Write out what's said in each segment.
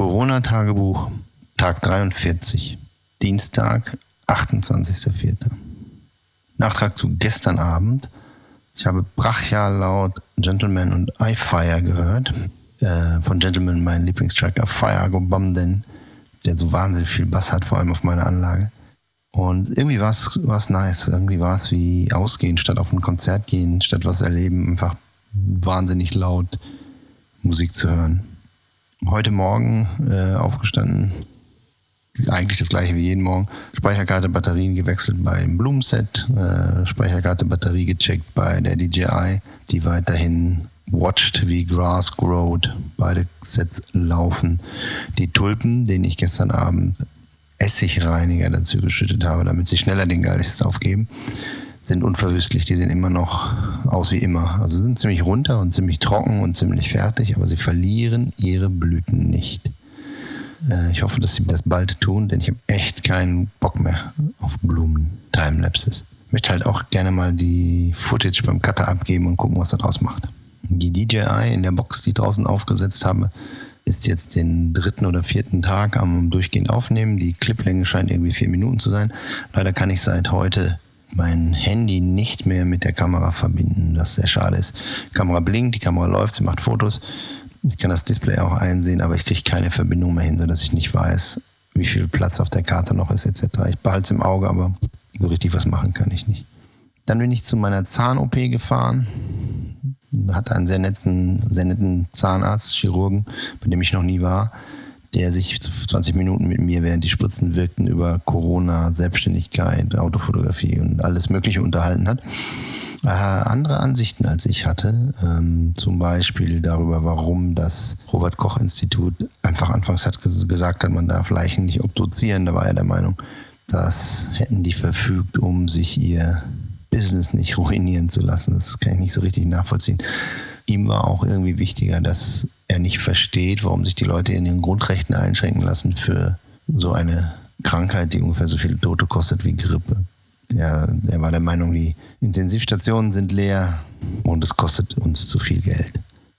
Corona-Tagebuch, Tag 43, Dienstag, 28.04. Nachtrag zu gestern Abend. Ich habe brachial laut Gentleman und I Fire gehört. Äh, von Gentleman mein Lieblingstracker Fire Go Bum denn, der so wahnsinnig viel Bass hat, vor allem auf meiner Anlage. Und irgendwie war es nice. Irgendwie war es wie ausgehen, statt auf ein Konzert gehen, statt was erleben, einfach wahnsinnig laut Musik zu hören. Heute Morgen äh, aufgestanden, eigentlich das gleiche wie jeden Morgen. Speicherkarte, Batterien gewechselt beim Blumenset, äh, Speicherkarte, Batterie gecheckt bei der DJI, die weiterhin watched wie Grass growed. Beide Sets laufen. Die Tulpen, denen ich gestern Abend Essigreiniger dazu geschüttet habe, damit sie schneller den Geist aufgeben, sind unverwüstlich. Die sehen immer noch aus wie immer. Also sind ziemlich runter und ziemlich trocken und ziemlich fertig, aber sie verlieren ihre Blüten nicht. Äh, ich hoffe, dass sie das bald tun, denn ich habe echt keinen Bock mehr auf Blumen-Timelapses. Ich möchte halt auch gerne mal die Footage beim Cutter abgeben und gucken, was er draus macht. Die DJI in der Box, die ich draußen aufgesetzt habe, ist jetzt den dritten oder vierten Tag am durchgehend aufnehmen. Die Cliplänge scheint irgendwie vier Minuten zu sein. Leider kann ich seit heute mein Handy nicht mehr mit der Kamera verbinden, was sehr schade ist. Die Kamera blinkt, die Kamera läuft, sie macht Fotos. Ich kann das Display auch einsehen, aber ich kriege keine Verbindung mehr hin, sodass ich nicht weiß, wie viel Platz auf der Karte noch ist etc. Ich behalte es im Auge, aber so richtig was machen kann ich nicht. Dann bin ich zu meiner Zahn-OP gefahren. Hatte einen sehr netten, sehr netten Zahnarzt, Chirurgen, bei dem ich noch nie war, der sich 20 Minuten mit mir, während die Spritzen wirkten, über Corona, Selbstständigkeit, Autofotografie und alles Mögliche unterhalten hat äh, andere Ansichten als ich hatte. Ähm, zum Beispiel darüber, warum das Robert Koch Institut einfach anfangs hat gesagt hat, man darf Leichen nicht obduzieren. Da war er der Meinung, das hätten die verfügt, um sich ihr Business nicht ruinieren zu lassen. Das kann ich nicht so richtig nachvollziehen. Ihm war auch irgendwie wichtiger, dass er nicht versteht, warum sich die Leute in ihren Grundrechten einschränken lassen für so eine Krankheit, die ungefähr so viele Tote kostet wie Grippe. Er, er war der Meinung, die Intensivstationen sind leer und es kostet uns zu viel Geld.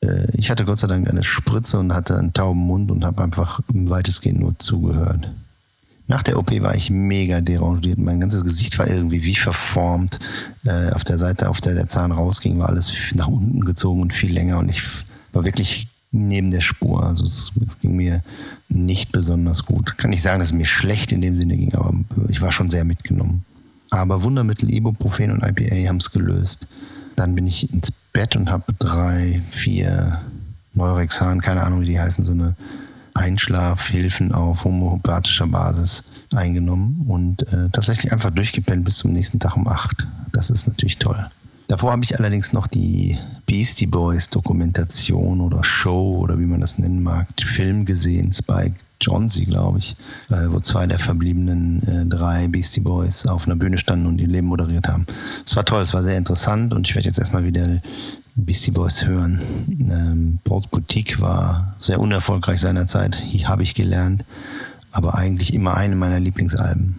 Äh, ich hatte Gott sei Dank eine Spritze und hatte einen tauben Mund und habe einfach weitestgehend nur zugehört. Nach der OP war ich mega derangiert. Mein ganzes Gesicht war irgendwie wie verformt. Äh, auf der Seite, auf der der Zahn rausging, war alles nach unten gezogen und viel länger. Und ich war wirklich neben der Spur. Also es ging mir nicht besonders gut. Kann nicht sagen, dass es mir schlecht in dem Sinne ging, aber ich war schon sehr mitgenommen. Aber Wundermittel, Ibuprofen und IPA haben es gelöst. Dann bin ich ins Bett und habe drei, vier Neurexan, keine Ahnung, wie die heißen, so eine Einschlafhilfen auf homöopathischer Basis eingenommen und äh, tatsächlich einfach durchgepennt bis zum nächsten Tag um acht. Das ist natürlich toll. Davor habe ich allerdings noch die Beastie Boys Dokumentation oder Show oder wie man das nennen mag, Film gesehen, Spike Johnsy, glaube ich, äh, wo zwei der verbliebenen äh, drei Beastie Boys auf einer Bühne standen und ihr Leben moderiert haben. Es war toll, es war sehr interessant und ich werde jetzt erstmal wieder Beastie Boys hören. Ähm, Paul's Boutique war sehr unerfolgreich seinerzeit, hier habe ich gelernt, aber eigentlich immer eine meiner Lieblingsalben.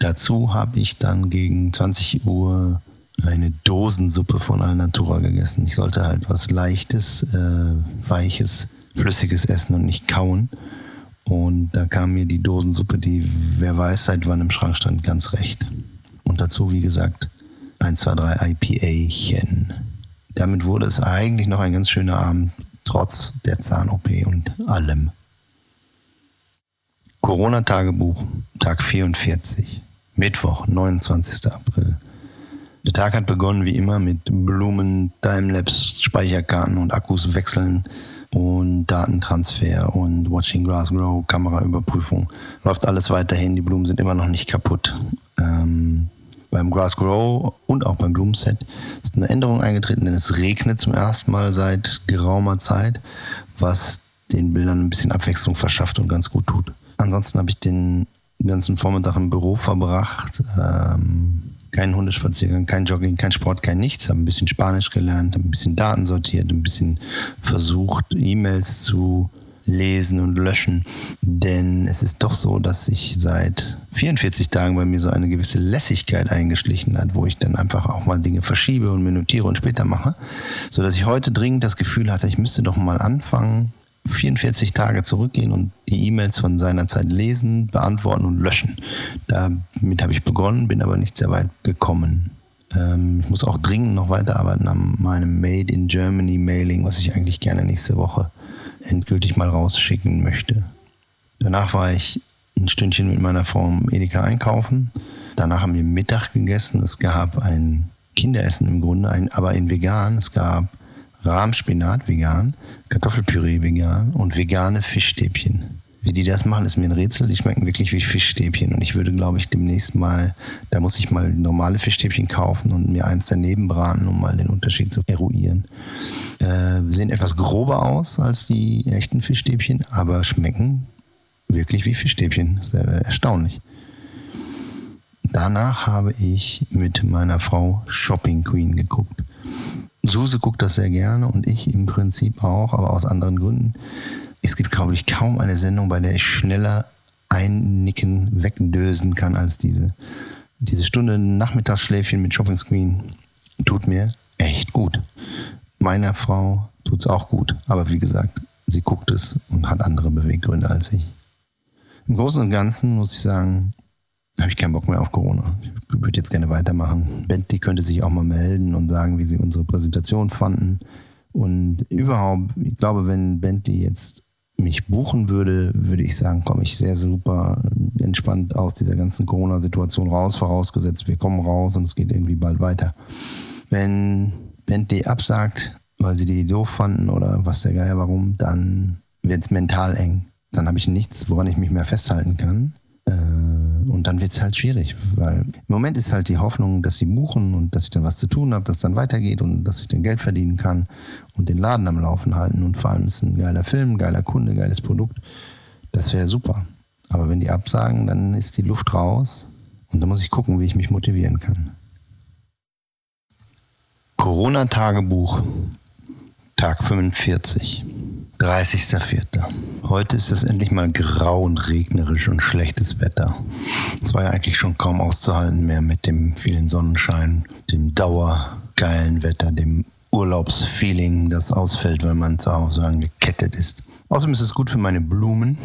Dazu habe ich dann gegen 20 Uhr eine Dosensuppe von Alnatura gegessen. Ich sollte halt was Leichtes, äh, Weiches, Flüssiges essen und nicht kauen. Und da kam mir die Dosensuppe, die wer weiß seit wann im Schrank stand, ganz recht. Und dazu, wie gesagt, 1, 2, 3 IPA-chen. Damit wurde es eigentlich noch ein ganz schöner Abend, trotz der Zahn-OP und allem. Corona-Tagebuch, Tag 44, Mittwoch, 29. April. Der Tag hat begonnen wie immer mit Blumen, Timelapse, Speicherkarten und Akkus wechseln und Datentransfer und Watching Grass Grow, Kameraüberprüfung. Läuft alles weiterhin, die Blumen sind immer noch nicht kaputt. Ähm, beim Grass Grow und auch beim Blumenset ist eine Änderung eingetreten, denn es regnet zum ersten Mal seit geraumer Zeit, was den Bildern ein bisschen Abwechslung verschafft und ganz gut tut. Ansonsten habe ich den ganzen Vormittag im Büro verbracht. Ähm, kein Hundespaziergang, kein Jogging, kein Sport, kein nichts. Habe ein bisschen Spanisch gelernt, habe ein bisschen Daten sortiert, ein bisschen versucht, E-Mails zu lesen und löschen. Denn es ist doch so, dass sich seit 44 Tagen bei mir so eine gewisse Lässigkeit eingeschlichen hat, wo ich dann einfach auch mal Dinge verschiebe und mir notiere und später mache. So dass ich heute dringend das Gefühl hatte, ich müsste doch mal anfangen, 44 Tage zurückgehen und die E-Mails von seiner Zeit lesen, beantworten und löschen. Damit habe ich begonnen, bin aber nicht sehr weit gekommen. Ähm, ich muss auch dringend noch weiterarbeiten an meinem Made in Germany Mailing, was ich eigentlich gerne nächste Woche endgültig mal rausschicken möchte. Danach war ich ein Stündchen mit meiner Frau im Edeka einkaufen. Danach haben wir Mittag gegessen. Es gab ein Kinderessen im Grunde, aber in vegan. Es gab Rahmspinat vegan, Kartoffelpüree vegan und vegane Fischstäbchen. Wie die das machen, ist mir ein Rätsel. Die schmecken wirklich wie Fischstäbchen. Und ich würde, glaube ich, demnächst mal, da muss ich mal normale Fischstäbchen kaufen und mir eins daneben braten, um mal den Unterschied zu eruieren. Äh, sehen etwas grober aus als die echten Fischstäbchen, aber schmecken wirklich wie Fischstäbchen. Sehr erstaunlich. Danach habe ich mit meiner Frau Shopping Queen geguckt. Suse guckt das sehr gerne und ich im Prinzip auch, aber aus anderen Gründen. Es gibt, glaube ich, kaum eine Sendung, bei der ich schneller einnicken, wegdösen kann als diese. Diese Stunde Nachmittagsschläfchen mit Shopping Screen tut mir echt gut. Meiner Frau tut es auch gut, aber wie gesagt, sie guckt es und hat andere Beweggründe als ich. Im Großen und Ganzen muss ich sagen, habe ich keinen Bock mehr auf Corona. Ich würde jetzt gerne weitermachen. Bentley könnte sich auch mal melden und sagen, wie sie unsere Präsentation fanden. Und überhaupt, ich glaube, wenn Bentley jetzt mich buchen würde, würde ich sagen, komme ich sehr super entspannt aus dieser ganzen Corona-Situation raus, vorausgesetzt, wir kommen raus und es geht irgendwie bald weiter. Wenn Bentley absagt, weil sie die doof fanden oder was der Geier warum, dann wird es mental eng. Dann habe ich nichts, woran ich mich mehr festhalten kann. Und dann wird es halt schwierig, weil im Moment ist halt die Hoffnung, dass sie buchen und dass ich dann was zu tun habe, dass es dann weitergeht und dass ich dann Geld verdienen kann und den Laden am Laufen halten. Und vor allem ist ein geiler Film, geiler Kunde, geiles Produkt. Das wäre super. Aber wenn die absagen, dann ist die Luft raus und dann muss ich gucken, wie ich mich motivieren kann. Corona-Tagebuch, Tag 45. 30.04. Heute ist es endlich mal grau und regnerisch und schlechtes Wetter. Es war ja eigentlich schon kaum auszuhalten mehr mit dem vielen Sonnenschein, dem dauergeilen Wetter, dem Urlaubsfeeling, das ausfällt, wenn man zu Hause angekettet ist. Außerdem ist es gut für meine Blumen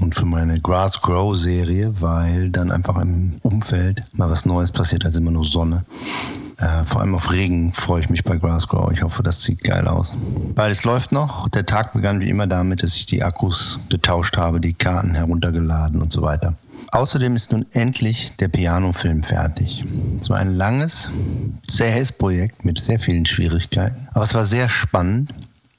und für meine Grass Grow Serie, weil dann einfach im Umfeld mal was Neues passiert als immer nur Sonne. Äh, vor allem auf Regen freue ich mich bei Grassgrow. Ich hoffe, das sieht geil aus. Beides läuft noch. Der Tag begann wie immer damit, dass ich die Akkus getauscht habe, die Karten heruntergeladen und so weiter. Außerdem ist nun endlich der Piano-Film fertig. Es war ein langes, zähes Projekt mit sehr vielen Schwierigkeiten. Aber es war sehr spannend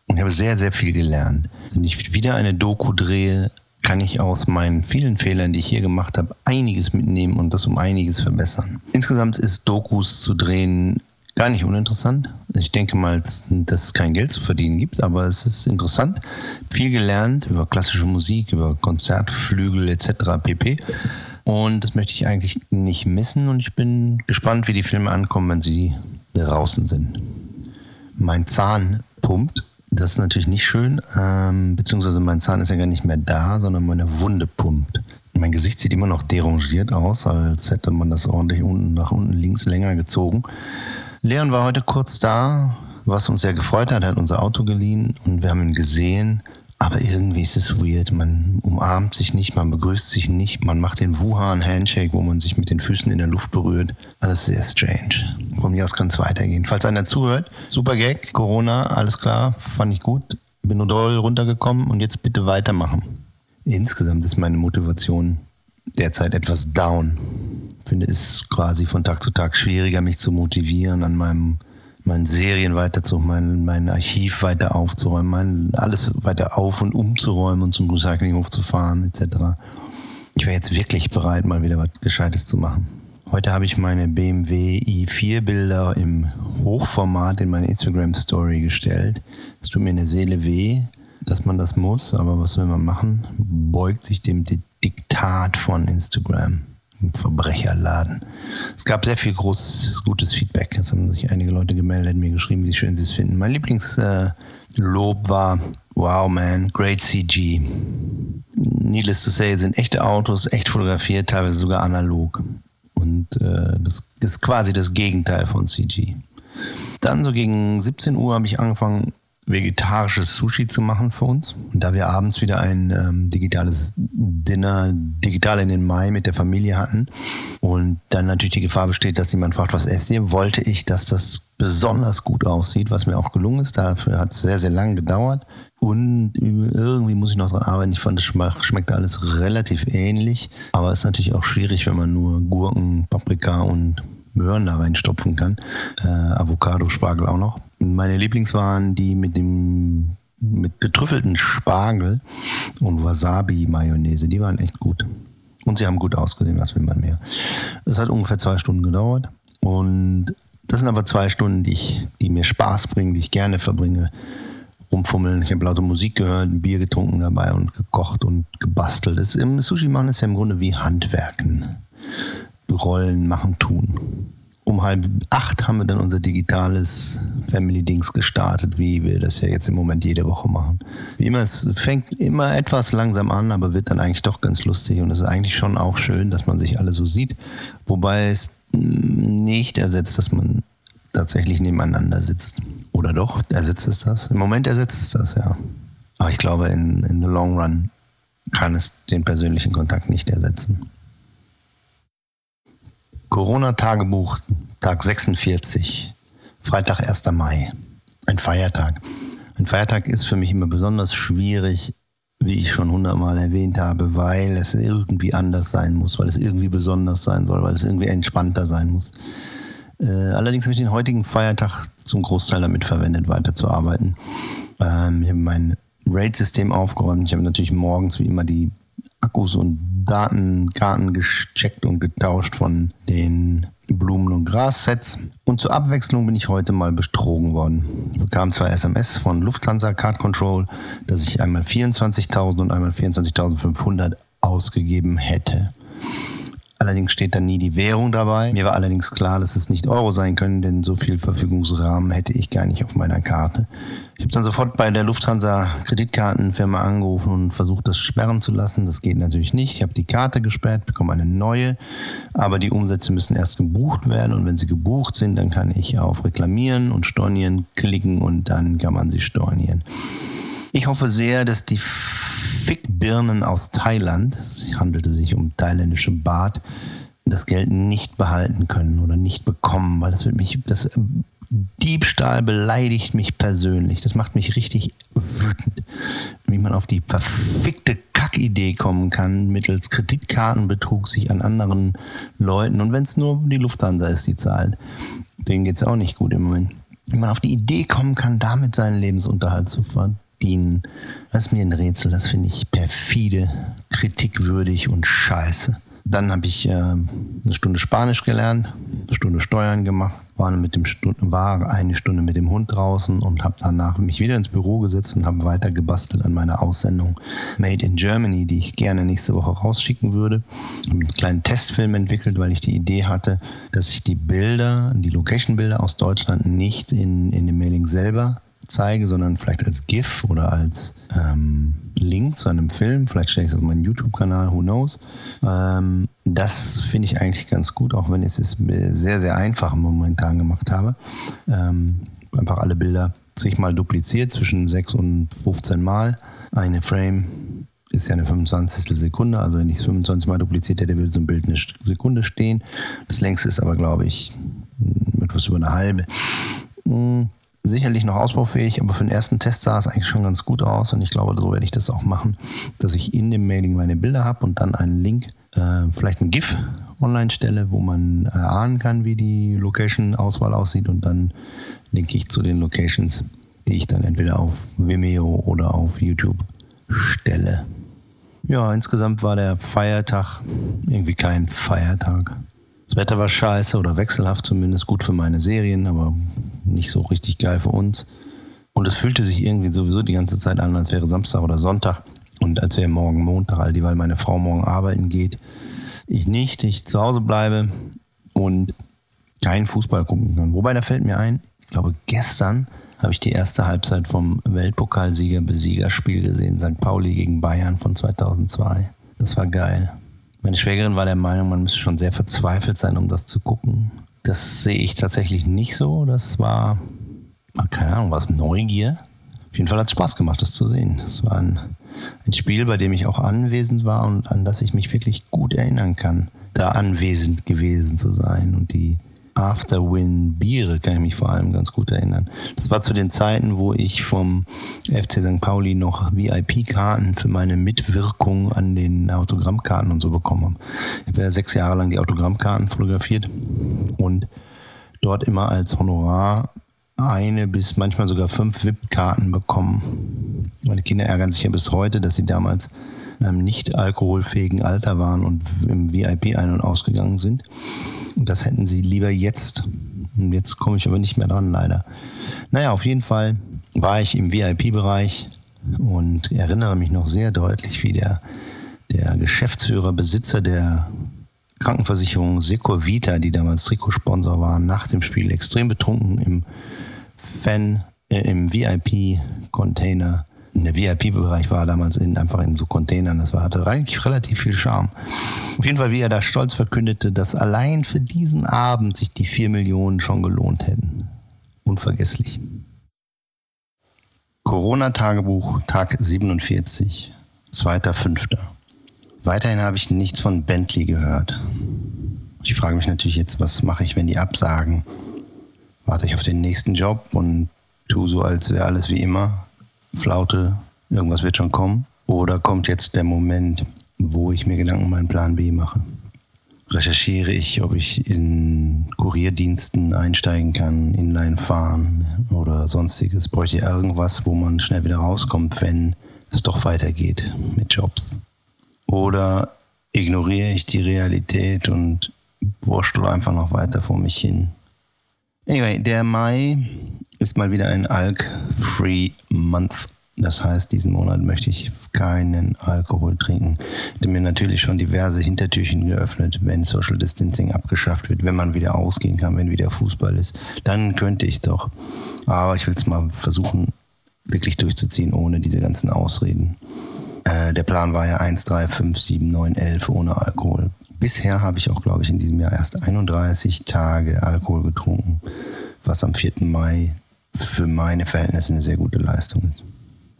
und ich habe sehr, sehr viel gelernt. Wenn ich wieder eine Doku drehe, kann ich aus meinen vielen Fehlern, die ich hier gemacht habe, einiges mitnehmen und das um einiges verbessern. Insgesamt ist Dokus zu drehen gar nicht uninteressant. Ich denke mal, dass es kein Geld zu verdienen gibt, aber es ist interessant. Viel gelernt über klassische Musik, über Konzertflügel etc. pp. Und das möchte ich eigentlich nicht missen und ich bin gespannt, wie die Filme ankommen, wenn sie draußen sind. Mein Zahn pumpt das ist natürlich nicht schön, ähm, beziehungsweise mein Zahn ist ja gar nicht mehr da, sondern meine Wunde pumpt. Mein Gesicht sieht immer noch derangiert aus, als hätte man das ordentlich unten nach unten links länger gezogen. Leon war heute kurz da, was uns sehr gefreut hat, er hat unser Auto geliehen und wir haben ihn gesehen aber irgendwie ist es weird. Man umarmt sich nicht, man begrüßt sich nicht, man macht den Wuhan-Handshake, wo man sich mit den Füßen in der Luft berührt. Alles sehr strange. Von mir aus kann es weitergehen. Falls einer zuhört, super Gag, Corona, alles klar, fand ich gut. Bin nur doll runtergekommen und jetzt bitte weitermachen. Insgesamt ist meine Motivation derzeit etwas down. Finde es quasi von Tag zu Tag schwieriger, mich zu motivieren, an meinem meine Serien weiterzumachen, mein, mein Archiv weiter aufzuräumen, mein, alles weiter auf- und umzuräumen und zum Recyclinghof zu fahren, etc. Ich wäre jetzt wirklich bereit, mal wieder was Gescheites zu machen. Heute habe ich meine BMW i4 Bilder im Hochformat in meine Instagram Story gestellt. Es tut mir in der Seele weh, dass man das muss, aber was will man machen? Beugt sich dem Diktat von Instagram. Verbrecherladen. Es gab sehr viel großes, gutes Feedback. Jetzt haben sich einige Leute gemeldet, mir geschrieben, wie schön sie es finden. Mein Lieblingslob äh, war, wow man, great CG. Needless to say, sind echte Autos, echt fotografiert, teilweise sogar analog. Und äh, das ist quasi das Gegenteil von CG. Dann so gegen 17 Uhr habe ich angefangen, vegetarisches Sushi zu machen für uns. Und da wir abends wieder ein ähm, digitales Dinner, digital in den Mai mit der Familie hatten und dann natürlich die Gefahr besteht, dass jemand fragt, was esst ihr, wollte ich, dass das besonders gut aussieht, was mir auch gelungen ist. Dafür hat es sehr, sehr lang gedauert. Und irgendwie muss ich noch dran arbeiten. Ich fand, es schmeckt alles relativ ähnlich. Aber es ist natürlich auch schwierig, wenn man nur Gurken, Paprika und Möhren da reinstopfen kann. Äh, Avocado, Spargel auch noch. Meine Lieblings waren die mit dem mit getrüffelten Spargel und Wasabi-Mayonnaise. Die waren echt gut. Und sie haben gut ausgesehen, was will man mehr. Es hat ungefähr zwei Stunden gedauert. Und das sind aber zwei Stunden, die, ich, die mir Spaß bringen, die ich gerne verbringe. Rumfummeln. Ich habe laute Musik gehört, Bier getrunken dabei und gekocht und gebastelt. Das, Im Sushi machen ist ja im Grunde wie Handwerken. Rollen machen, tun um halb acht haben wir dann unser digitales Family-Dings gestartet, wie wir das ja jetzt im Moment jede Woche machen. Wie immer, es fängt immer etwas langsam an, aber wird dann eigentlich doch ganz lustig und es ist eigentlich schon auch schön, dass man sich alle so sieht. Wobei es nicht ersetzt, dass man tatsächlich nebeneinander sitzt. Oder doch, ersetzt es das? Im Moment ersetzt es das, ja. Aber ich glaube, in, in the long run kann es den persönlichen Kontakt nicht ersetzen. Corona-Tagebuch, Tag 46, Freitag, 1. Mai. Ein Feiertag. Ein Feiertag ist für mich immer besonders schwierig, wie ich schon hundertmal erwähnt habe, weil es irgendwie anders sein muss, weil es irgendwie besonders sein soll, weil es irgendwie entspannter sein muss. Äh, allerdings habe ich den heutigen Feiertag zum Großteil damit verwendet, weiterzuarbeiten. Ähm, ich habe mein RAID-System aufgeräumt. Ich habe natürlich morgens wie immer die Akkus und Datenkarten gecheckt und getauscht von den Blumen- und Grassets. Und zur Abwechslung bin ich heute mal betrogen worden. Ich bekam zwei SMS von Lufthansa Card Control, dass ich einmal 24.000 und einmal 24.500 ausgegeben hätte. Allerdings steht da nie die Währung dabei. Mir war allerdings klar, dass es nicht Euro sein können, denn so viel Verfügungsrahmen hätte ich gar nicht auf meiner Karte. Ich habe dann sofort bei der Lufthansa Kreditkartenfirma angerufen und versucht, das sperren zu lassen. Das geht natürlich nicht. Ich habe die Karte gesperrt, bekomme eine neue, aber die Umsätze müssen erst gebucht werden und wenn sie gebucht sind, dann kann ich auf Reklamieren und Stornieren klicken und dann kann man sie stornieren. Ich hoffe sehr, dass die Fickbirnen aus Thailand, es handelte sich um thailändische Bart, das Geld nicht behalten können oder nicht bekommen, weil das wird mich, das äh, Diebstahl beleidigt mich persönlich. Das macht mich richtig wütend, wie man auf die verfickte Kackidee kommen kann, mittels Kreditkartenbetrug sich an anderen Leuten, und wenn es nur die Lufthansa ist, die zahlt, denen geht es auch nicht gut im Moment. Wie man auf die Idee kommen kann, damit seinen Lebensunterhalt zu verdienen dienen. Das ist mir ein Rätsel, das finde ich perfide, kritikwürdig und scheiße. Dann habe ich äh, eine Stunde Spanisch gelernt, eine Stunde Steuern gemacht, war, mit dem Stunde, war eine Stunde mit dem Hund draußen und habe danach mich wieder ins Büro gesetzt und habe weiter gebastelt an meiner Aussendung Made in Germany, die ich gerne nächste Woche rausschicken würde. Habe einen kleinen Testfilm entwickelt, weil ich die Idee hatte, dass ich die Bilder, die Location-Bilder aus Deutschland nicht in, in dem Mailing selber zeige, sondern vielleicht als GIF oder als ähm, Link zu einem Film. Vielleicht stelle ich es auf meinen YouTube-Kanal, who knows. Ähm, das finde ich eigentlich ganz gut, auch wenn ich es sehr, sehr einfach momentan gemacht habe. Ähm, einfach alle Bilder sich mal dupliziert zwischen 6 und 15 Mal. Eine Frame ist ja eine 25. Sekunde, also wenn ich es 25 Mal dupliziert hätte, würde so ein Bild eine Sekunde stehen. Das längste ist aber, glaube ich, etwas über eine halbe. Hm sicherlich noch ausbaufähig, aber für den ersten Test sah es eigentlich schon ganz gut aus und ich glaube, so werde ich das auch machen, dass ich in dem Mailing meine Bilder habe und dann einen Link, äh, vielleicht ein GIF online stelle, wo man erahnen kann, wie die Location-Auswahl aussieht und dann linke ich zu den Locations, die ich dann entweder auf Vimeo oder auf YouTube stelle. Ja, insgesamt war der Feiertag irgendwie kein Feiertag. Das Wetter war scheiße oder wechselhaft zumindest, gut für meine Serien, aber nicht so richtig geil für uns. Und es fühlte sich irgendwie sowieso die ganze Zeit an, als wäre Samstag oder Sonntag und als wäre morgen Montag, all die, weil meine Frau morgen arbeiten geht. Ich nicht, ich zu Hause bleibe und keinen Fußball gucken kann. Wobei, da fällt mir ein, ich glaube, gestern habe ich die erste Halbzeit vom Weltpokalsieger-Besiegerspiel gesehen, St. Pauli gegen Bayern von 2002. Das war geil. Meine Schwägerin war der Meinung, man müsste schon sehr verzweifelt sein, um das zu gucken. Das sehe ich tatsächlich nicht so. Das war, keine Ahnung, was Neugier. Auf jeden Fall hat es Spaß gemacht, das zu sehen. Es war ein, ein Spiel, bei dem ich auch anwesend war und an das ich mich wirklich gut erinnern kann, da anwesend gewesen zu sein und die Afterwin Biere kann ich mich vor allem ganz gut erinnern. Das war zu den Zeiten, wo ich vom FC St. Pauli noch VIP-Karten für meine Mitwirkung an den Autogrammkarten und so bekommen habe. Ich habe ja sechs Jahre lang die Autogrammkarten fotografiert und dort immer als Honorar eine bis manchmal sogar fünf VIP-Karten bekommen. Meine Kinder ärgern sich ja bis heute, dass sie damals in einem nicht alkoholfähigen Alter waren und im VIP ein- und ausgegangen sind. Das hätten sie lieber jetzt. Und jetzt komme ich aber nicht mehr dran, leider. Naja, auf jeden Fall war ich im VIP-Bereich und erinnere mich noch sehr deutlich, wie der, der Geschäftsführer, Besitzer der Krankenversicherung Secovita, die damals Trikotsponsor waren, nach dem Spiel extrem betrunken im Fan, äh, im VIP-Container. Der VIP-Bereich war damals in, einfach in so Containern. Das war, hatte eigentlich relativ viel Charme. Auf jeden Fall, wie er da stolz verkündete, dass allein für diesen Abend sich die 4 Millionen schon gelohnt hätten. Unvergesslich. Corona-Tagebuch, Tag 47, 2.5. Weiterhin habe ich nichts von Bentley gehört. Ich frage mich natürlich jetzt, was mache ich, wenn die absagen? Warte ich auf den nächsten Job und tue so, als wäre alles wie immer. Flaute, irgendwas wird schon kommen. Oder kommt jetzt der Moment, wo ich mir Gedanken um meinen Plan B mache? Recherchiere ich, ob ich in Kurierdiensten einsteigen kann, Inline fahren oder sonstiges. Bräuchte ich irgendwas, wo man schnell wieder rauskommt, wenn es doch weitergeht mit Jobs. Oder ignoriere ich die Realität und wurschtel einfach noch weiter vor mich hin. Anyway, der Mai ist mal wieder ein Alk-Free Month. Das heißt, diesen Monat möchte ich keinen Alkohol trinken. Ich habe mir natürlich schon diverse Hintertürchen geöffnet, wenn Social Distancing abgeschafft wird, wenn man wieder ausgehen kann, wenn wieder Fußball ist. Dann könnte ich doch. Aber ich will es mal versuchen, wirklich durchzuziehen, ohne diese ganzen Ausreden. Äh, der Plan war ja 1, 3, 5, 7, 9, 11 ohne Alkohol. Bisher habe ich auch, glaube ich, in diesem Jahr erst 31 Tage Alkohol getrunken, was am 4. Mai für meine Verhältnisse eine sehr gute Leistung ist.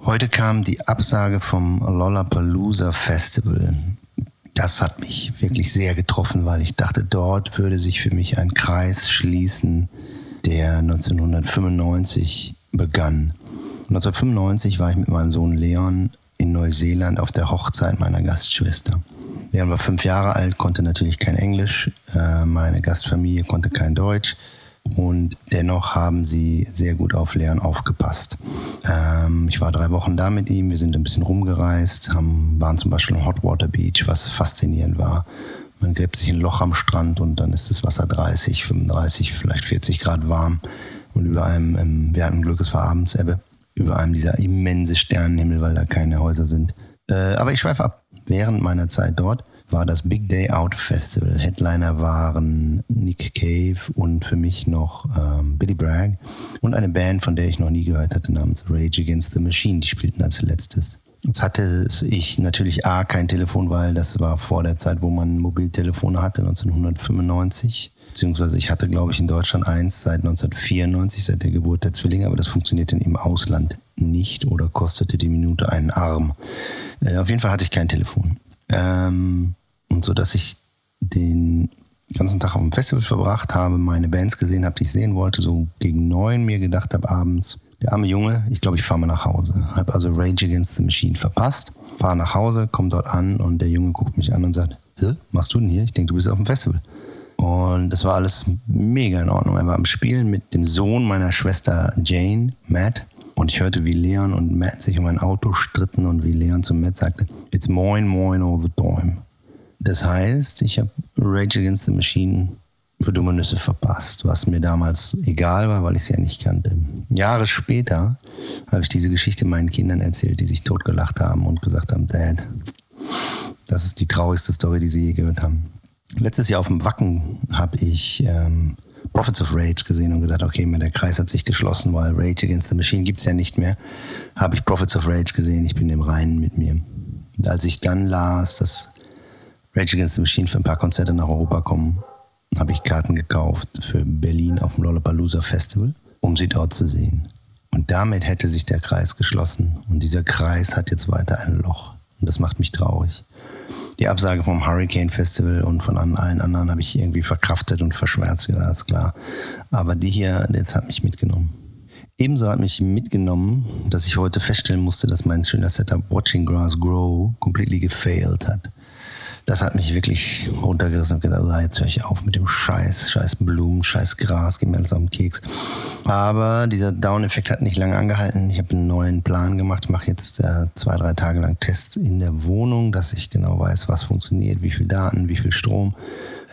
Heute kam die Absage vom Lollapalooza Festival. Das hat mich wirklich sehr getroffen, weil ich dachte, dort würde sich für mich ein Kreis schließen, der 1995 begann. 1995 war ich mit meinem Sohn Leon in Neuseeland auf der Hochzeit meiner Gastschwester. Leon war fünf Jahre alt, konnte natürlich kein Englisch, äh, meine Gastfamilie konnte kein Deutsch und dennoch haben sie sehr gut auf Leon aufgepasst. Ähm, ich war drei Wochen da mit ihm, wir sind ein bisschen rumgereist, waren zum Beispiel am Hotwater Beach, was faszinierend war. Man gräbt sich ein Loch am Strand und dann ist das Wasser 30, 35, vielleicht 40 Grad warm. Und über einem, ähm, wir hatten Glück, es war abends Ebbe, über einem dieser immense Sternenhimmel, weil da keine Häuser sind. Äh, aber ich schweife ab. Während meiner Zeit dort war das Big Day Out Festival. Headliner waren Nick Cave und für mich noch ähm, Billy Bragg und eine Band, von der ich noch nie gehört hatte, namens Rage Against the Machine. Die spielten als letztes. Jetzt hatte ich natürlich A, kein Telefon, weil das war vor der Zeit, wo man Mobiltelefone hatte, 1995. Beziehungsweise ich hatte, glaube ich, in Deutschland eins seit 1994, seit der Geburt der Zwillinge, aber das funktionierte im Ausland nicht oder kostete die Minute einen Arm. Äh, auf jeden Fall hatte ich kein Telefon. Ähm, und so, dass ich den ganzen Tag auf dem Festival verbracht habe, meine Bands gesehen habe, die ich sehen wollte, so gegen neun mir gedacht habe abends, der arme Junge, ich glaube, ich fahre mal nach Hause. Habe also Rage Against the Machine verpasst, fahre nach Hause, komme dort an und der Junge guckt mich an und sagt, Hä, machst du denn hier? Ich denke, du bist auf dem Festival. Und das war alles mega in Ordnung. Er war am Spielen mit dem Sohn meiner Schwester Jane, Matt. Und ich hörte, wie Leon und Matt sich um ein Auto stritten und wie Leon zu Matt sagte, It's moin moin all the time. Das heißt, ich habe Rage Against the Machine für dumme Nüsse verpasst, was mir damals egal war, weil ich es ja nicht kannte. Jahre später habe ich diese Geschichte meinen Kindern erzählt, die sich totgelacht haben und gesagt haben, Dad, das ist die traurigste Story, die sie je gehört haben. Letztes Jahr auf dem Wacken habe ich ähm, Prophets of Rage gesehen und gedacht, okay, der Kreis hat sich geschlossen, weil Rage Against the Machine gibt es ja nicht mehr. Habe ich Prophets of Rage gesehen, ich bin im Reinen mit mir. Und als ich dann las, dass Rage Against the Machine für ein paar Konzerte nach Europa kommen, habe ich Karten gekauft für Berlin auf dem Lollapalooza Festival, um sie dort zu sehen. Und Und damit hätte sich der Kreis geschlossen. Und dieser Kreis hat jetzt weiter ein Loch. Und das macht mich traurig. Die Absage vom Hurricane Festival und von allen anderen habe ich irgendwie verkraftet und verschmerzt, ja, ist klar. Aber die hier, jetzt hat mich mitgenommen. Ebenso hat mich mitgenommen, dass ich heute feststellen musste, dass mein schöner Setup Watching Grass Grow completely gefailed hat das hat mich wirklich runtergerissen und gesagt, oh, jetzt höre ich auf mit dem Scheiß, scheiß Blumen, scheiß Gras, geht mir alles auf den Keks. Aber dieser Down-Effekt hat nicht lange angehalten. Ich habe einen neuen Plan gemacht, ich mache jetzt äh, zwei, drei Tage lang Tests in der Wohnung, dass ich genau weiß, was funktioniert, wie viel Daten, wie viel Strom.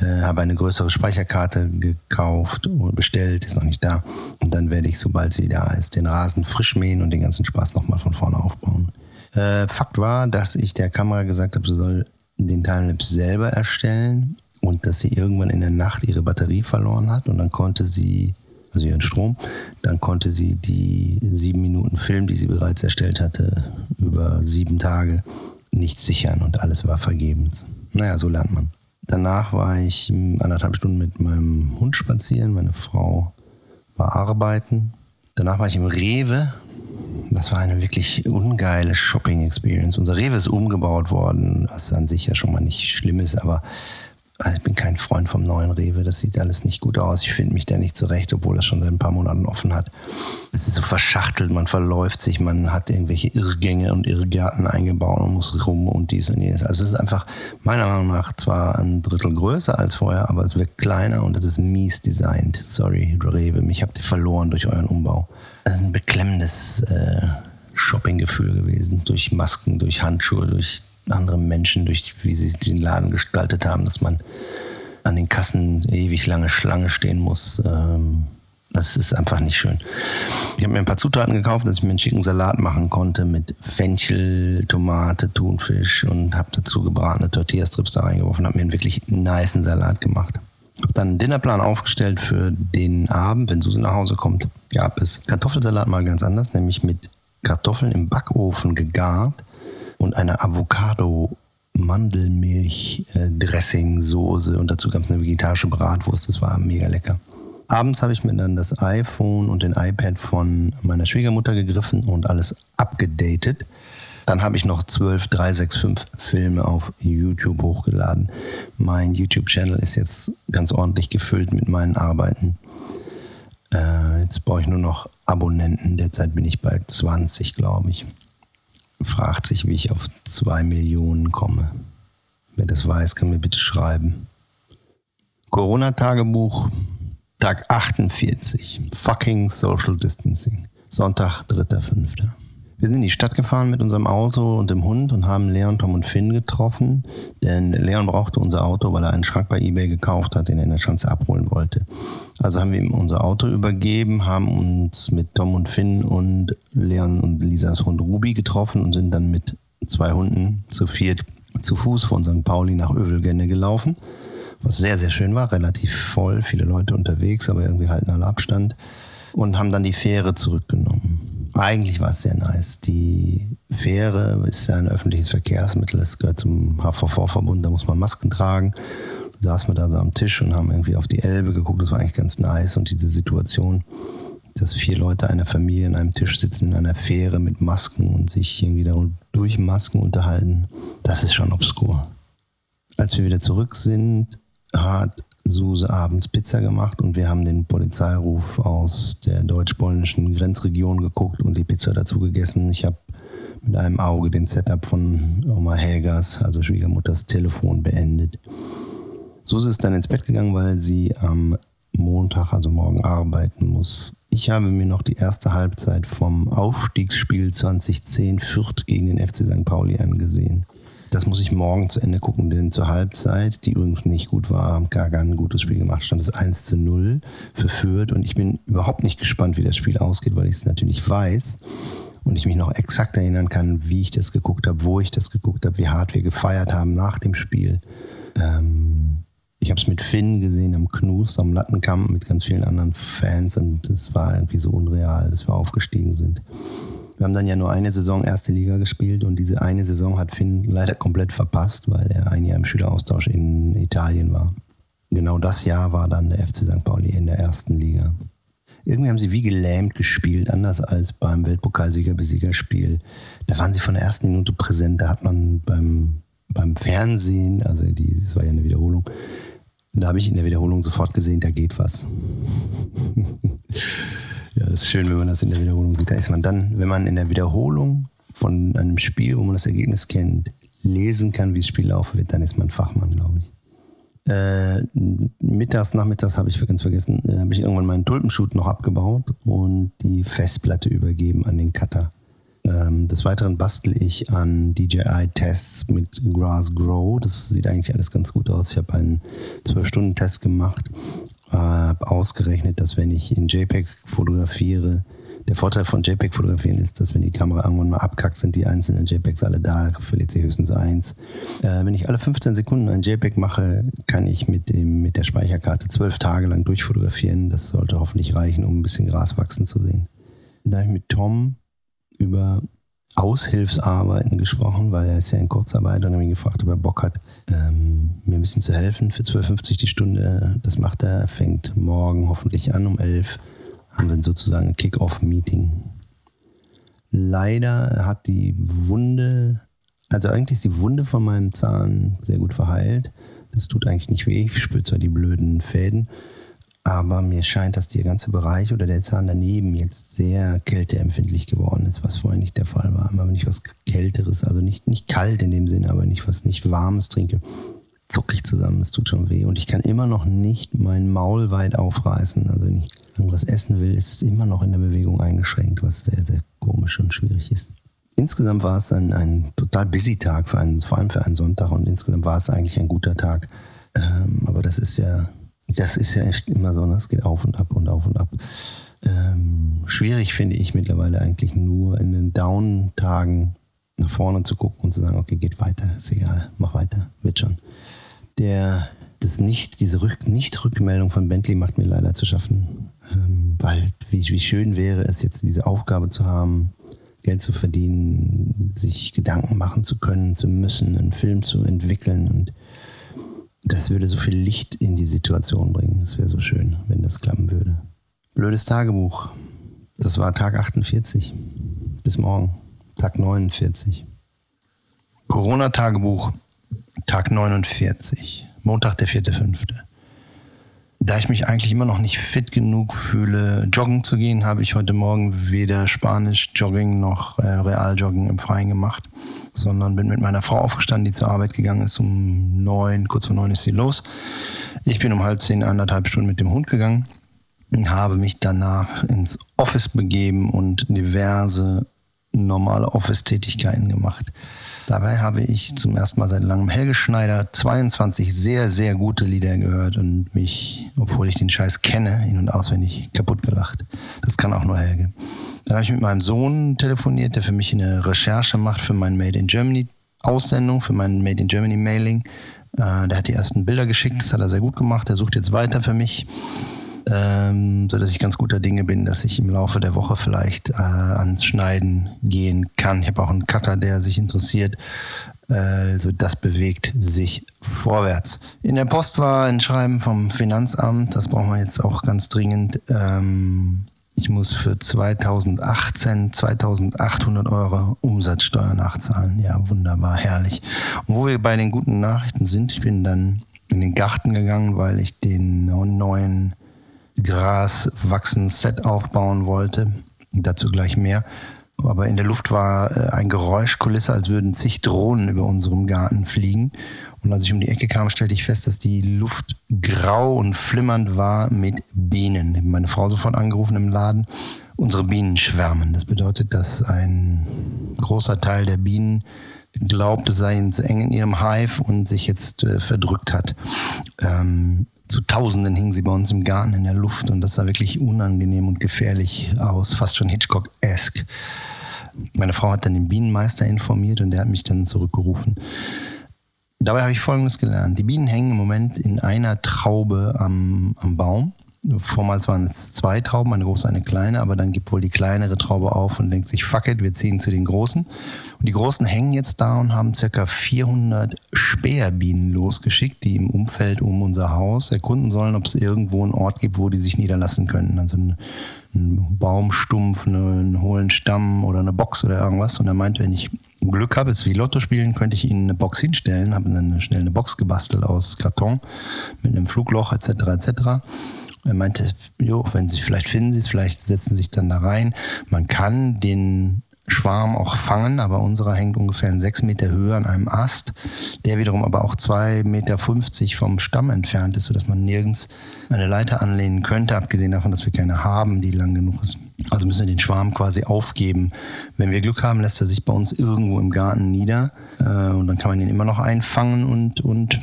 Äh, habe eine größere Speicherkarte gekauft und bestellt, ist noch nicht da. Und dann werde ich, sobald sie da ist, den Rasen frisch mähen und den ganzen Spaß nochmal von vorne aufbauen. Äh, Fakt war, dass ich der Kamera gesagt habe, sie soll den Timelapse selber erstellen und dass sie irgendwann in der Nacht ihre Batterie verloren hat und dann konnte sie, also ihren Strom, dann konnte sie die sieben Minuten Film, die sie bereits erstellt hatte, über sieben Tage nicht sichern und alles war vergebens. Naja, so lernt man. Danach war ich anderthalb Stunden mit meinem Hund spazieren, meine Frau war arbeiten. Danach war ich im Rewe das war eine wirklich ungeile Shopping-Experience. Unser Rewe ist umgebaut worden, was an sich ja schon mal nicht schlimm ist, aber also ich bin kein Freund vom neuen Rewe. Das sieht alles nicht gut aus. Ich finde mich da nicht zurecht, obwohl das schon seit ein paar Monaten offen hat. Es ist so verschachtelt, man verläuft sich, man hat irgendwelche Irrgänge und Irrgärten eingebaut und muss rum und dies und jenes. Also es ist einfach meiner Meinung nach zwar ein Drittel größer als vorher, aber es wird kleiner und es ist mies designt. Sorry, Rewe, mich habt ihr verloren durch euren Umbau ein beklemmendes äh, Shoppinggefühl gewesen. Durch Masken, durch Handschuhe, durch andere Menschen, durch wie sie den Laden gestaltet haben, dass man an den Kassen ewig lange Schlange stehen muss. Ähm, das ist einfach nicht schön. Ich habe mir ein paar Zutaten gekauft, dass ich mir einen schicken Salat machen konnte mit Fenchel, Tomate, Thunfisch und habe dazu gebratene Tortillastrips da reingeworfen, habe mir einen wirklich niceen Salat gemacht. Habe dann einen Dinnerplan aufgestellt für den Abend, wenn Susi nach Hause kommt. Gab es Kartoffelsalat mal ganz anders, nämlich mit Kartoffeln im Backofen gegart und einer Avocado Mandelmilch äh, Dressing Soße und dazu gab es eine vegetarische Bratwurst. Das war mega lecker. Abends habe ich mir dann das iPhone und den iPad von meiner Schwiegermutter gegriffen und alles abgedatet. Dann habe ich noch 12 365 Filme auf YouTube hochgeladen. Mein YouTube-Channel ist jetzt ganz ordentlich gefüllt mit meinen Arbeiten. Äh, jetzt brauche ich nur noch Abonnenten. Derzeit bin ich bei 20, glaube ich. Fragt sich, wie ich auf 2 Millionen komme. Wer das weiß, kann mir bitte schreiben. Corona-Tagebuch, Tag 48. Fucking Social Distancing. Sonntag, 3.5. Wir sind in die Stadt gefahren mit unserem Auto und dem Hund und haben Leon, Tom und Finn getroffen. Denn Leon brauchte unser Auto, weil er einen Schrank bei eBay gekauft hat, den er in der Schanze abholen wollte. Also haben wir ihm unser Auto übergeben, haben uns mit Tom und Finn und Leon und Lisas Hund Ruby getroffen und sind dann mit zwei Hunden zu viert zu Fuß von St. Pauli nach Övelgenne gelaufen. Was sehr, sehr schön war, relativ voll, viele Leute unterwegs, aber irgendwie halten alle Abstand. Und haben dann die Fähre zurückgenommen. Eigentlich war es sehr nice. Die Fähre ist ja ein öffentliches Verkehrsmittel, es gehört zum HVV-Verbund, da muss man Masken tragen. Saßen wir da so am Tisch und haben irgendwie auf die Elbe geguckt, das war eigentlich ganz nice. Und diese Situation, dass vier Leute einer Familie an einem Tisch sitzen in einer Fähre mit Masken und sich irgendwie durch Masken unterhalten, das ist schon obskur. Als wir wieder zurück sind, hat Suse abends Pizza gemacht und wir haben den Polizeiruf aus der deutsch-polnischen Grenzregion geguckt und die Pizza dazu gegessen. Ich habe mit einem Auge den Setup von Oma Helgas, also Schwiegermutters Telefon beendet. Suse ist dann ins Bett gegangen, weil sie am Montag, also morgen, arbeiten muss. Ich habe mir noch die erste Halbzeit vom Aufstiegsspiel 2010 Fürth gegen den FC St. Pauli angesehen. Das muss ich morgen zu Ende gucken, denn zur Halbzeit, die übrigens nicht gut war, haben gar kein gutes Spiel gemacht, stand es 1 zu 0 für Fürth und ich bin überhaupt nicht gespannt, wie das Spiel ausgeht, weil ich es natürlich weiß und ich mich noch exakt erinnern kann, wie ich das geguckt habe, wo ich das geguckt habe, wie hart wir gefeiert haben nach dem Spiel. Ähm, ich habe es mit Finn gesehen am Knust, am Lattenkamp mit ganz vielen anderen Fans und es war irgendwie so unreal, dass wir aufgestiegen sind. Wir haben dann ja nur eine Saison erste Liga gespielt und diese eine Saison hat Finn leider komplett verpasst, weil er ein Jahr im Schüleraustausch in Italien war. Genau das Jahr war dann der FC St. Pauli in der ersten Liga. irgendwie haben sie wie gelähmt gespielt, anders als beim Weltpokalsieger-Besiegerspiel. Da waren sie von der ersten Minute präsent. Da hat man beim, beim Fernsehen, also die, das war ja eine Wiederholung, da habe ich in der Wiederholung sofort gesehen, da geht was. ja, das ist schön, wenn man das in der Wiederholung sieht. Da ist man dann, wenn man in der Wiederholung von einem Spiel, wo man das Ergebnis kennt, lesen kann, wie das Spiel laufen wird, dann ist man Fachmann, glaube ich. Äh, mittags, nachmittags habe ich ganz vergessen, äh, habe ich irgendwann meinen Tulpenshoot noch abgebaut und die Festplatte übergeben an den Cutter. Ähm, des Weiteren bastel ich an DJI-Tests mit Grass Grow. Das sieht eigentlich alles ganz gut aus. Ich habe einen 12-Stunden-Test gemacht, habe ausgerechnet, dass wenn ich in JPEG fotografiere, der Vorteil von JPEG-Fotografieren ist, dass wenn die Kamera irgendwann mal abkackt, sind die einzelnen JPEGs alle da, verliert sie höchstens eins. Äh, wenn ich alle 15 Sekunden ein JPEG mache, kann ich mit, dem, mit der Speicherkarte zwölf Tage lang durchfotografieren. Das sollte hoffentlich reichen, um ein bisschen Gras wachsen zu sehen. Da ich mit Tom über Aushilfsarbeiten gesprochen, weil er ist ja in Kurzarbeit und habe ihn gefragt, ob er Bock hat, ähm, mir ein bisschen zu helfen für 12,50 die Stunde. Das macht er, fängt morgen hoffentlich an um 11 haben wir sozusagen ein Kick-Off-Meeting. Leider hat die Wunde, also eigentlich ist die Wunde von meinem Zahn sehr gut verheilt. Das tut eigentlich nicht weh, ich spüre zwar die blöden Fäden, aber mir scheint, dass der ganze Bereich oder der Zahn daneben jetzt sehr kälteempfindlich geworden ist, was vorher nicht der Fall war. Immer wenn ich was Kälteres, also nicht, nicht kalt in dem Sinne, aber nicht was nicht Warmes trinke, zucke ich zusammen, es tut schon weh. Und ich kann immer noch nicht mein Maul weit aufreißen. Also wenn ich irgendwas essen will, ist es immer noch in der Bewegung eingeschränkt, was sehr, sehr komisch und schwierig ist. Insgesamt war es ein, ein total busy Tag, für einen, vor allem für einen Sonntag und insgesamt war es eigentlich ein guter Tag. Ähm, aber das ist ja, das ist ja echt immer so, ne? es geht auf und ab und auf und ab. Ähm, schwierig finde ich mittlerweile eigentlich nur in den Down-Tagen nach vorne zu gucken und zu sagen, okay, geht weiter, ist egal, mach weiter, wird schon. Der, das nicht, diese Rück, Nicht-Rückmeldung von Bentley macht mir leider zu schaffen. Ähm, weil wie, wie schön wäre es jetzt, diese Aufgabe zu haben, Geld zu verdienen, sich Gedanken machen zu können, zu müssen, einen Film zu entwickeln. Und das würde so viel Licht in die Situation bringen. Das wäre so schön, wenn das klappen würde. Blödes Tagebuch. Das war Tag 48. Bis morgen. Tag 49. Corona-Tagebuch. Tag 49. Montag, der 4.5. Da ich mich eigentlich immer noch nicht fit genug fühle, joggen zu gehen, habe ich heute Morgen weder Spanisch Jogging noch äh, Real Joggen im Freien gemacht, sondern bin mit meiner Frau aufgestanden, die zur Arbeit gegangen ist. Um neun, kurz vor neun ist sie los. Ich bin um halb zehn, anderthalb Stunden mit dem Hund gegangen und habe mich danach ins Office begeben und diverse normale Office-Tätigkeiten gemacht. Dabei habe ich zum ersten Mal seit langem Helge Schneider 22 sehr, sehr gute Lieder gehört und mich, obwohl ich den Scheiß kenne, in- und auswendig kaputt gelacht. Das kann auch nur Helge. Dann habe ich mit meinem Sohn telefoniert, der für mich eine Recherche macht für mein Made in Germany Aussendung, für mein Made in Germany Mailing. Äh, der hat die ersten Bilder geschickt, das hat er sehr gut gemacht. Er sucht jetzt weiter für mich ähm, so dass ich ganz guter Dinge bin, dass ich im Laufe der Woche vielleicht äh, ans Schneiden gehen kann. Ich habe auch einen Cutter, der sich interessiert. Also das bewegt sich vorwärts. In der Post war ein Schreiben vom Finanzamt, das brauchen wir jetzt auch ganz dringend. Ähm, ich muss für 2018 2800 Euro Umsatzsteuer nachzahlen. Ja, wunderbar, herrlich. Und wo wir bei den guten Nachrichten sind, ich bin dann in den Garten gegangen, weil ich den neuen Gras wachsen Set aufbauen wollte. Dazu gleich mehr. Aber in der Luft war äh, ein Geräuschkulisse, als würden zig Drohnen über unserem Garten fliegen. Und als ich um die Ecke kam, stellte ich fest, dass die Luft grau und flimmernd war mit Bienen. Meine Frau sofort angerufen im Laden. Unsere Bienen schwärmen. Das bedeutet, dass ein großer Teil der Bienen glaubt, es sei zu eng in ihrem Hive und sich jetzt äh, verdrückt hat. Ähm, zu Tausenden hingen sie bei uns im Garten in der Luft und das sah wirklich unangenehm und gefährlich aus, fast schon Hitchcock-esque. Meine Frau hat dann den Bienenmeister informiert und der hat mich dann zurückgerufen. Dabei habe ich Folgendes gelernt. Die Bienen hängen im Moment in einer Traube am, am Baum. Vormals waren es zwei Trauben, eine große, eine kleine, aber dann gibt wohl die kleinere Traube auf und denkt sich, fuck it, wir ziehen zu den großen. Und die Großen hängen jetzt da und haben circa 400 Späherbienen losgeschickt, die im Umfeld um unser Haus erkunden sollen, ob es irgendwo einen Ort gibt, wo die sich niederlassen können. Also ein, ein Baumstumpf, einen hohlen Stamm oder eine Box oder irgendwas. Und er meinte, wenn ich Glück habe, es wie Lotto spielen, könnte ich ihnen eine Box hinstellen. Habe dann schnell eine Box gebastelt aus Karton mit einem Flugloch etc. etc. Er meinte, jo, wenn sie vielleicht finden sie es, vielleicht setzen sie sich dann da rein. Man kann den Schwarm auch fangen, aber unserer hängt ungefähr in sechs Meter Höhe an einem Ast, der wiederum aber auch zwei Meter fünfzig vom Stamm entfernt ist, sodass man nirgends eine Leiter anlehnen könnte, abgesehen davon, dass wir keine haben, die lang genug ist. Also müssen wir den Schwarm quasi aufgeben. Wenn wir Glück haben, lässt er sich bei uns irgendwo im Garten nieder äh, und dann kann man ihn immer noch einfangen und, und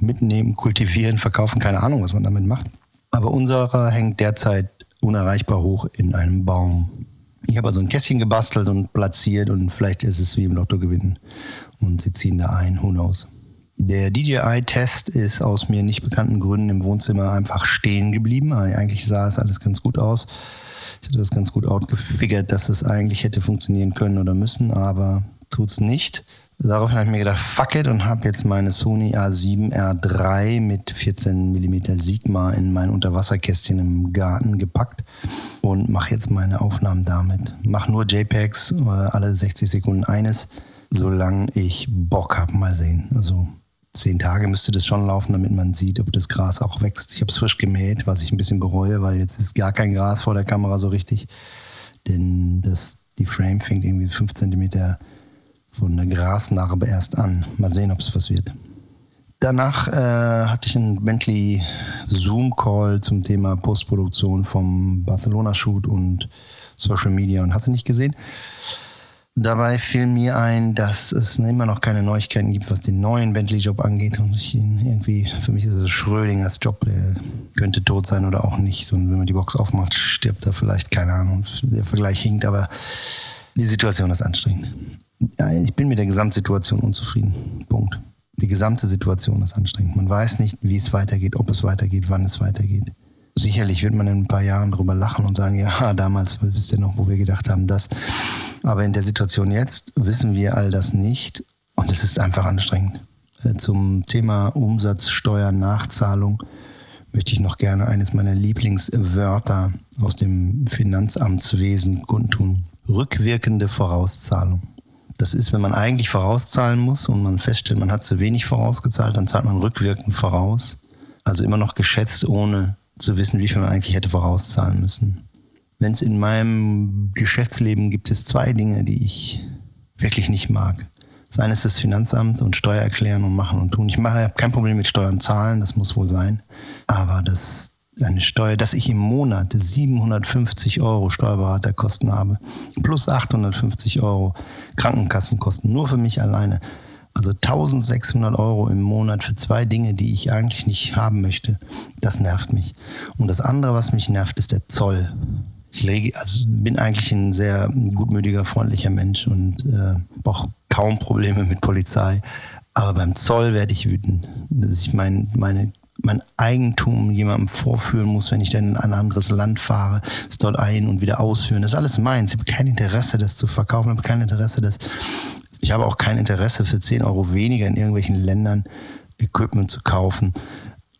mitnehmen, kultivieren, verkaufen, keine Ahnung, was man damit macht. Aber unserer hängt derzeit unerreichbar hoch in einem Baum. Ich habe also ein Kästchen gebastelt und platziert und vielleicht ist es wie im Lotto gewinnen. Und sie ziehen da ein, who knows. Der DJI-Test ist aus mir nicht bekannten Gründen im Wohnzimmer einfach stehen geblieben. Eigentlich sah es alles ganz gut aus. Ich hatte das ganz gut outgefigert, dass es eigentlich hätte funktionieren können oder müssen, aber tut es nicht. Daraufhin habe ich mir gedacht, fuck it und habe jetzt meine Sony A7R3 mit 14 mm Sigma in mein Unterwasserkästchen im Garten gepackt und mache jetzt meine Aufnahmen damit. Mache nur JPEGs, äh, alle 60 Sekunden eines, solange ich Bock habe. Mal sehen. Also zehn Tage müsste das schon laufen, damit man sieht, ob das Gras auch wächst. Ich habe es frisch gemäht, was ich ein bisschen bereue, weil jetzt ist gar kein Gras vor der Kamera so richtig. Denn das, die Frame fängt irgendwie 5 cm von der Grasnarbe erst an. Mal sehen, ob es was wird. Danach äh, hatte ich einen Bentley Zoom-Call zum Thema Postproduktion vom Barcelona-Shoot und Social Media und hast du nicht gesehen? Dabei fiel mir ein, dass es immer noch keine Neuigkeiten gibt, was den neuen Bentley-Job angeht. Und ich irgendwie, für mich ist es Schrödingers Job, der könnte tot sein oder auch nicht. Und wenn man die Box aufmacht, stirbt er vielleicht, keine Ahnung. Der Vergleich hinkt, aber die Situation ist anstrengend. Ja, ich bin mit der Gesamtsituation unzufrieden. Punkt. Die gesamte Situation ist anstrengend. Man weiß nicht, wie es weitergeht, ob es weitergeht, wann es weitergeht. Sicherlich wird man in ein paar Jahren darüber lachen und sagen, ja, damals wisst ihr noch, wo wir gedacht haben, das. Aber in der Situation jetzt wissen wir all das nicht und es ist einfach anstrengend. Äh, zum Thema Umsatzsteuernachzahlung möchte ich noch gerne eines meiner Lieblingswörter aus dem Finanzamtswesen kundtun. Rückwirkende Vorauszahlung. Das ist, wenn man eigentlich vorauszahlen muss und man feststellt, man hat zu wenig vorausgezahlt, dann zahlt man rückwirkend voraus. Also immer noch geschätzt, ohne zu wissen, wie viel man eigentlich hätte vorauszahlen müssen. Wenn es in meinem Geschäftsleben gibt es zwei Dinge, die ich wirklich nicht mag. Das eine ist das Finanzamt und Steuer erklären und machen und tun. Ich mache, habe kein Problem mit Steuern zahlen, das muss wohl sein. Aber das eine Steuer, dass ich im Monat 750 Euro Steuerberaterkosten habe, plus 850 Euro Krankenkassenkosten, nur für mich alleine. Also 1600 Euro im Monat für zwei Dinge, die ich eigentlich nicht haben möchte. Das nervt mich. Und das andere, was mich nervt, ist der Zoll. Ich lege, also bin eigentlich ein sehr gutmütiger, freundlicher Mensch und äh, brauche kaum Probleme mit Polizei. Aber beim Zoll werde ich wütend, dass ich mein, meine mein Eigentum jemandem vorführen muss, wenn ich dann in ein anderes Land fahre, es dort ein- und wieder ausführen. Das ist alles meins. Ich habe kein Interesse, das zu verkaufen. Ich habe kein Interesse, das. Ich habe auch kein Interesse, für 10 Euro weniger in irgendwelchen Ländern Equipment zu kaufen.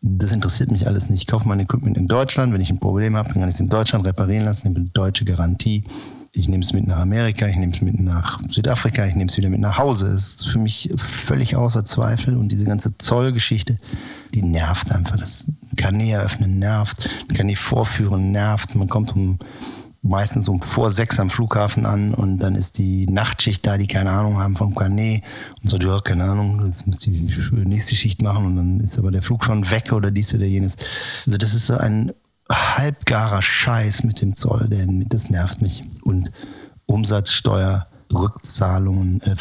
Das interessiert mich alles nicht. Ich kaufe mein Equipment in Deutschland. Wenn ich ein Problem habe, dann kann ich es in Deutschland reparieren lassen. Ich eine deutsche Garantie. Ich nehme es mit nach Amerika, ich nehme es mit nach Südafrika, ich nehme es wieder mit nach Hause. Das ist für mich völlig außer Zweifel. Und diese ganze Zollgeschichte, die nervt einfach. Das Kanä eröffnen nervt, Kanä vorführen nervt. Man kommt um meistens um vor sechs am Flughafen an und dann ist die Nachtschicht da, die keine Ahnung haben vom Kanä und so, ja, keine Ahnung, jetzt muss die nächste Schicht machen und dann ist aber der Flug schon weg oder dies oder jenes. Also das ist so ein halbgarer Scheiß mit dem Zoll, denn das nervt mich. Und Umsatzsteuer, Rückzahlungen, äh,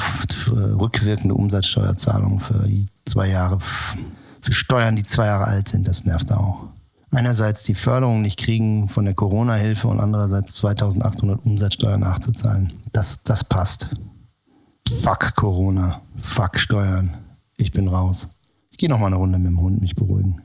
rückwirkende Umsatzsteuerzahlungen für zwei Jahre für Steuern, die zwei Jahre alt sind. Das nervt auch. Einerseits die Förderung nicht kriegen von der Corona-Hilfe und andererseits 2800 Umsatzsteuer nachzuzahlen. Das, das passt. Fuck Corona. Fuck Steuern. Ich bin raus. Ich gehe noch mal eine Runde mit dem Hund mich beruhigen.